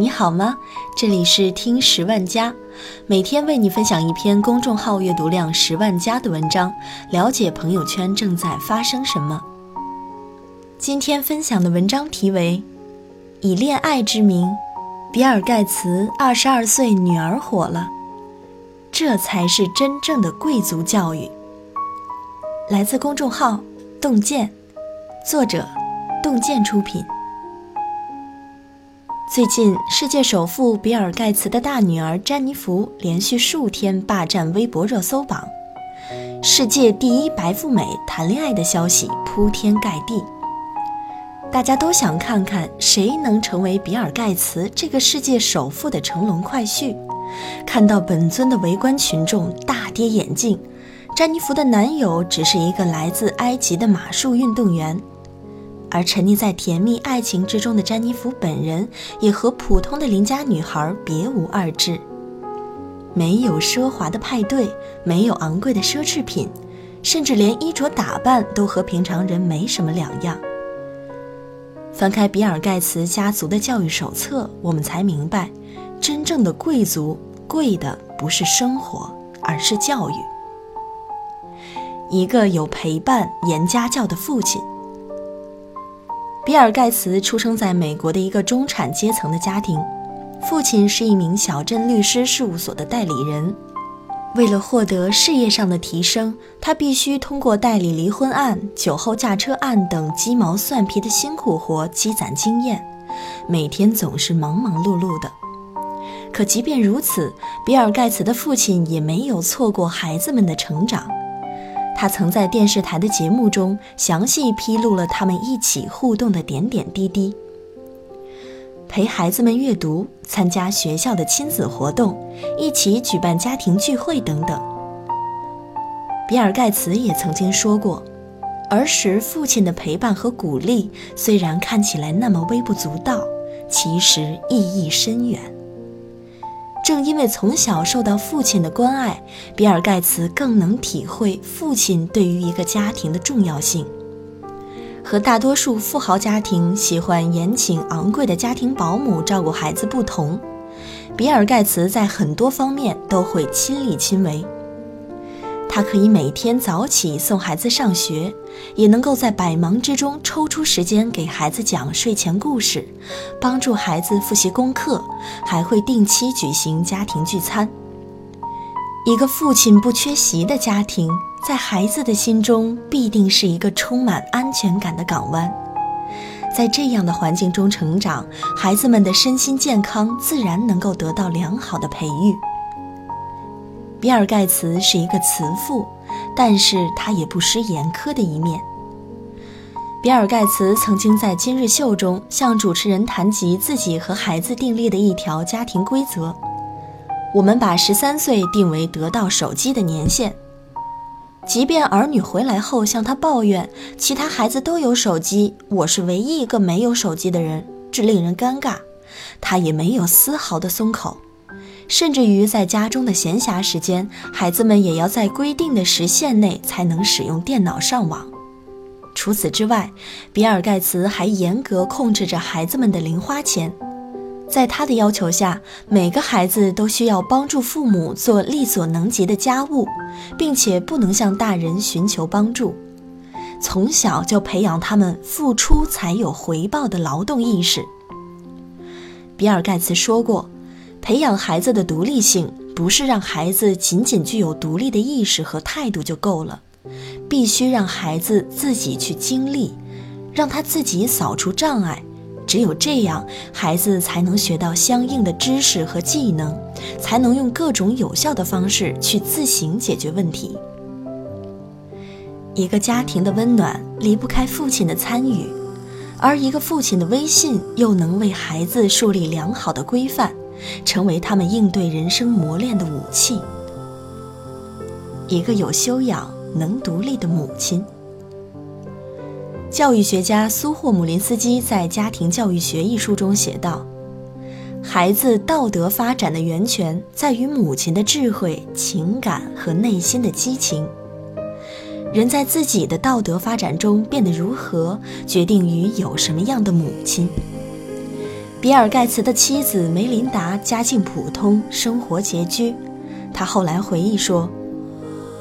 你好吗？这里是听十万加，每天为你分享一篇公众号阅读量十万加的文章，了解朋友圈正在发生什么。今天分享的文章题为《以恋爱之名，比尔盖茨二十二岁女儿火了》，这才是真正的贵族教育。来自公众号洞见，作者洞见出品。最近，世界首富比尔·盖茨的大女儿詹妮弗连续数天霸占微博热搜榜，世界第一白富美谈恋爱的消息铺天盖地。大家都想看看谁能成为比尔·盖茨这个世界首富的乘龙快婿。看到本尊的围观群众大跌眼镜，詹妮弗的男友只是一个来自埃及的马术运动员。而沉溺在甜蜜爱情之中的詹妮弗本人，也和普通的邻家女孩别无二致。没有奢华的派对，没有昂贵的奢侈品，甚至连衣着打扮都和平常人没什么两样。翻开比尔·盖茨家族的教育手册，我们才明白，真正的贵族贵的不是生活，而是教育。一个有陪伴、严家教的父亲。比尔·盖茨出生在美国的一个中产阶层的家庭，父亲是一名小镇律师事务所的代理人。为了获得事业上的提升，他必须通过代理离婚案、酒后驾车案等鸡毛蒜皮的辛苦活积攒经验，每天总是忙忙碌碌的。可即便如此，比尔·盖茨的父亲也没有错过孩子们的成长。他曾在电视台的节目中详细披露了他们一起互动的点点滴滴：陪孩子们阅读、参加学校的亲子活动、一起举办家庭聚会等等。比尔·盖茨也曾经说过，儿时父亲的陪伴和鼓励虽然看起来那么微不足道，其实意义深远。正因为从小受到父亲的关爱，比尔·盖茨更能体会父亲对于一个家庭的重要性。和大多数富豪家庭喜欢延请昂贵的家庭保姆照顾孩子不同，比尔·盖茨在很多方面都会亲力亲为。他可以每天早起送孩子上学，也能够在百忙之中抽出时间给孩子讲睡前故事，帮助孩子复习功课，还会定期举行家庭聚餐。一个父亲不缺席的家庭，在孩子的心中必定是一个充满安全感的港湾。在这样的环境中成长，孩子们的身心健康自然能够得到良好的培育。比尔·盖茨是一个慈父，但是他也不失严苛的一面。比尔·盖茨曾经在《今日秀》中向主持人谈及自己和孩子订立的一条家庭规则：我们把十三岁定为得到手机的年限。即便儿女回来后向他抱怨其他孩子都有手机，我是唯一一个没有手机的人，这令人尴尬，他也没有丝毫的松口。甚至于在家中的闲暇时间，孩子们也要在规定的时限内才能使用电脑上网。除此之外，比尔·盖茨还严格控制着孩子们的零花钱。在他的要求下，每个孩子都需要帮助父母做力所能及的家务，并且不能向大人寻求帮助。从小就培养他们付出才有回报的劳动意识。比尔·盖茨说过。培养孩子的独立性，不是让孩子仅仅具有独立的意识和态度就够了，必须让孩子自己去经历，让他自己扫除障碍。只有这样，孩子才能学到相应的知识和技能，才能用各种有效的方式去自行解决问题。一个家庭的温暖离不开父亲的参与，而一个父亲的威信又能为孩子树立良好的规范。成为他们应对人生磨练的武器。一个有修养、能独立的母亲。教育学家苏霍姆林斯基在《家庭教育学》一书中写道：“孩子道德发展的源泉在于母亲的智慧、情感和内心的激情。人在自己的道德发展中变得如何，决定于有什么样的母亲。”比尔·盖茨的妻子梅琳达家境普通，生活拮据。他后来回忆说：“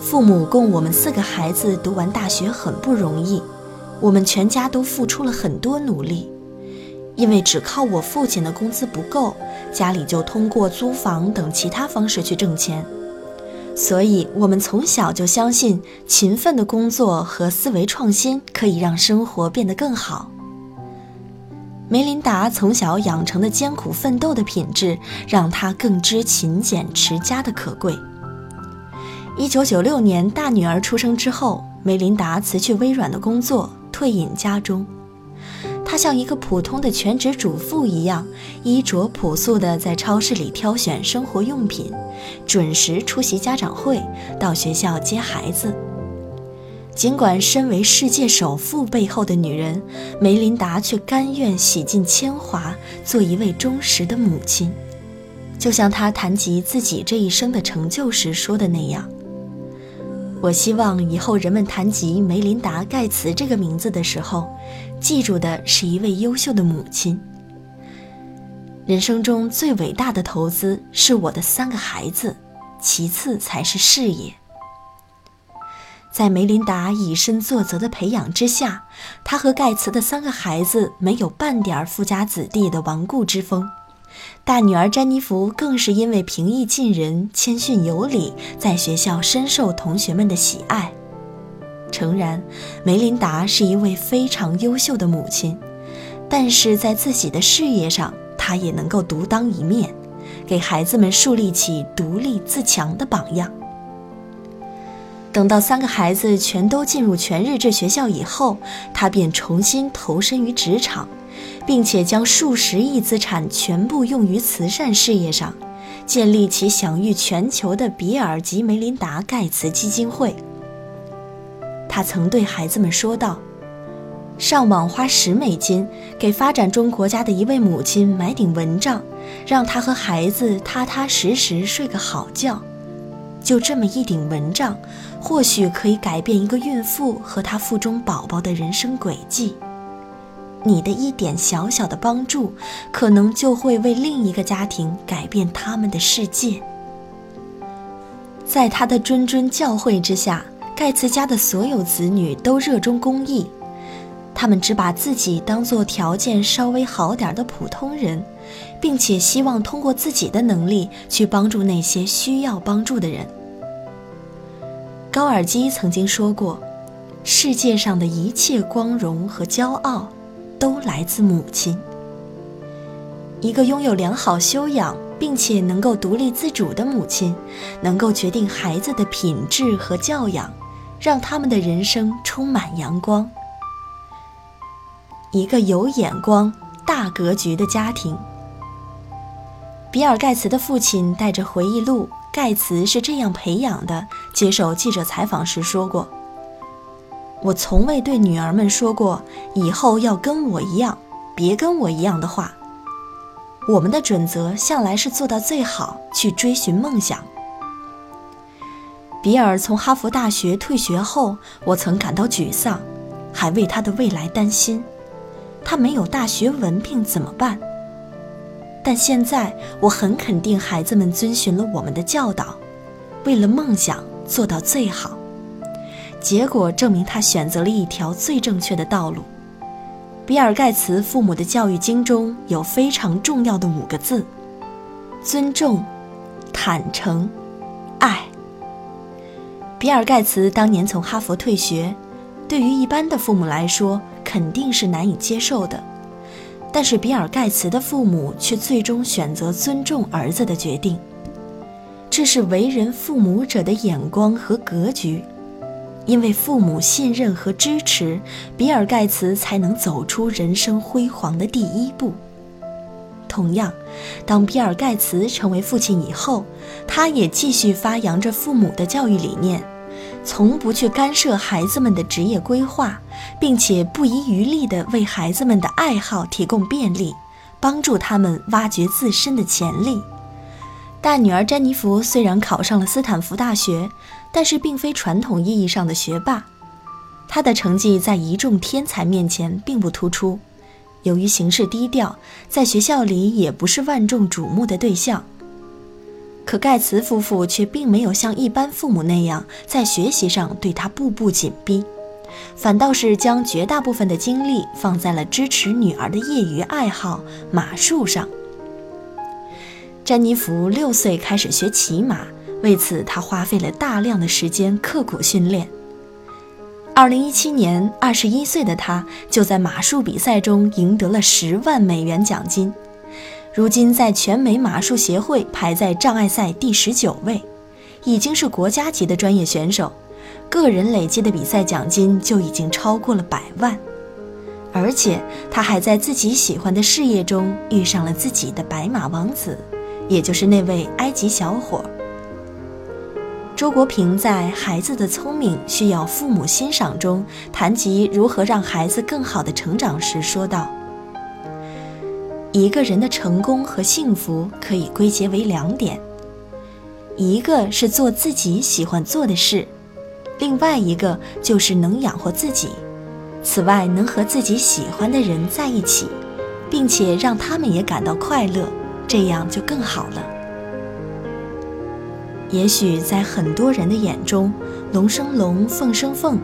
父母供我们四个孩子读完大学很不容易，我们全家都付出了很多努力。因为只靠我父亲的工资不够，家里就通过租房等其他方式去挣钱。所以，我们从小就相信勤奋的工作和思维创新可以让生活变得更好。”梅琳达从小养成的艰苦奋斗的品质，让她更知勤俭持家的可贵。一九九六年，大女儿出生之后，梅琳达辞去微软的工作，退隐家中。她像一个普通的全职主妇一样，衣着朴素的在超市里挑选生活用品，准时出席家长会，到学校接孩子。尽管身为世界首富背后的女人，梅琳达却甘愿洗尽铅华，做一位忠实的母亲。就像她谈及自己这一生的成就时说的那样：“我希望以后人们谈及梅琳达·盖茨这个名字的时候，记住的是一位优秀的母亲。人生中最伟大的投资是我的三个孩子，其次才是事业。”在梅琳达以身作则的培养之下，他和盖茨的三个孩子没有半点富家子弟的顽固之风。大女儿詹妮弗更是因为平易近人、谦逊有礼，在学校深受同学们的喜爱。诚然，梅琳达是一位非常优秀的母亲，但是在自己的事业上，她也能够独当一面，给孩子们树立起独立自强的榜样。等到三个孩子全都进入全日制学校以后，他便重新投身于职场，并且将数十亿资产全部用于慈善事业上，建立起享誉全球的比尔及梅琳达·盖茨基金会。他曾对孩子们说道：“上网花十美金，给发展中国家的一位母亲买顶蚊帐，让她和孩子踏踏实实睡个好觉。”就这么一顶蚊帐，或许可以改变一个孕妇和她腹中宝宝的人生轨迹。你的一点小小的帮助，可能就会为另一个家庭改变他们的世界。在他的谆谆教诲之下，盖茨家的所有子女都热衷公益，他们只把自己当做条件稍微好点的普通人。并且希望通过自己的能力去帮助那些需要帮助的人。高尔基曾经说过：“世界上的一切光荣和骄傲，都来自母亲。一个拥有良好修养并且能够独立自主的母亲，能够决定孩子的品质和教养，让他们的人生充满阳光。一个有眼光、大格局的家庭。”比尔·盖茨的父亲带着回忆录《盖茨是这样培养的》接受记者采访时说过：“我从未对女儿们说过以后要跟我一样，别跟我一样的话。我们的准则向来是做到最好，去追寻梦想。”比尔从哈佛大学退学后，我曾感到沮丧，还为他的未来担心。他没有大学文凭怎么办？但现在我很肯定，孩子们遵循了我们的教导，为了梦想做到最好。结果证明，他选择了一条最正确的道路。比尔·盖茨父母的教育经中有非常重要的五个字：尊重、坦诚、爱。比尔·盖茨当年从哈佛退学，对于一般的父母来说，肯定是难以接受的。但是比尔·盖茨的父母却最终选择尊重儿子的决定，这是为人父母者的眼光和格局。因为父母信任和支持，比尔·盖茨才能走出人生辉煌的第一步。同样，当比尔·盖茨成为父亲以后，他也继续发扬着父母的教育理念。从不去干涉孩子们的职业规划，并且不遗余力地为孩子们的爱好提供便利，帮助他们挖掘自身的潜力。大女儿詹妮弗虽然考上了斯坦福大学，但是并非传统意义上的学霸。她的成绩在一众天才面前并不突出，由于行事低调，在学校里也不是万众瞩目的对象。可盖茨夫妇却并没有像一般父母那样在学习上对他步步紧逼，反倒是将绝大部分的精力放在了支持女儿的业余爱好马术上。詹妮弗六岁开始学骑马，为此她花费了大量的时间刻苦训练。二零一七年，二十一岁的她就在马术比赛中赢得了十万美元奖金。如今在全美马术协会排在障碍赛第十九位，已经是国家级的专业选手，个人累计的比赛奖金就已经超过了百万，而且他还在自己喜欢的事业中遇上了自己的白马王子，也就是那位埃及小伙。周国平在《孩子的聪明需要父母欣赏》中谈及如何让孩子更好的成长时说道。一个人的成功和幸福可以归结为两点，一个是做自己喜欢做的事，另外一个就是能养活自己。此外，能和自己喜欢的人在一起，并且让他们也感到快乐，这样就更好了。也许在很多人的眼中，龙生龙，凤生凤，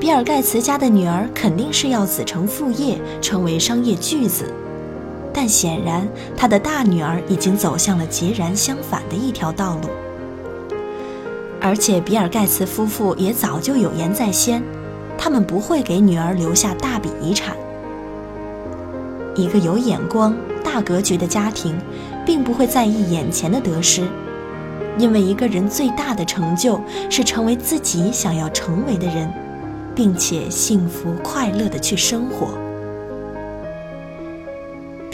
比尔盖茨家的女儿肯定是要子承父业，成为商业巨子。但显然，他的大女儿已经走向了截然相反的一条道路。而且，比尔·盖茨夫妇也早就有言在先，他们不会给女儿留下大笔遗产。一个有眼光、大格局的家庭，并不会在意眼前的得失，因为一个人最大的成就是成为自己想要成为的人，并且幸福快乐地去生活。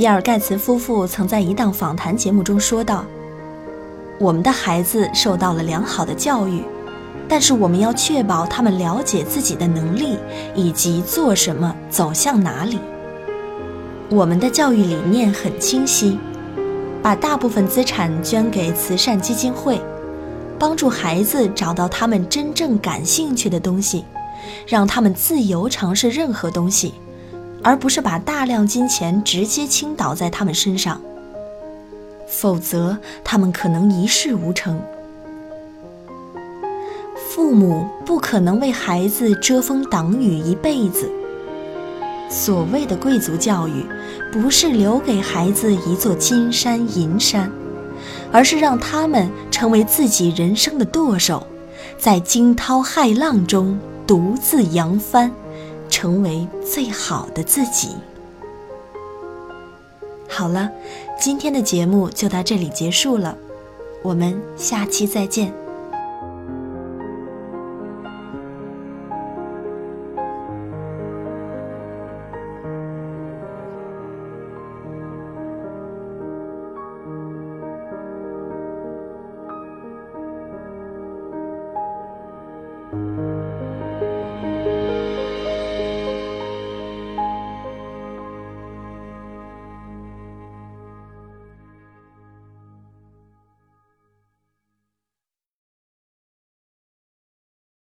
比尔·盖茨夫妇曾在一档访谈节目中说道：“我们的孩子受到了良好的教育，但是我们要确保他们了解自己的能力以及做什么、走向哪里。我们的教育理念很清晰，把大部分资产捐给慈善基金会，帮助孩子找到他们真正感兴趣的东西，让他们自由尝试任何东西。”而不是把大量金钱直接倾倒在他们身上，否则他们可能一事无成。父母不可能为孩子遮风挡雨一辈子。所谓的贵族教育，不是留给孩子一座金山银山，而是让他们成为自己人生的舵手，在惊涛骇浪中独自扬帆。成为最好的自己。好了，今天的节目就到这里结束了，我们下期再见。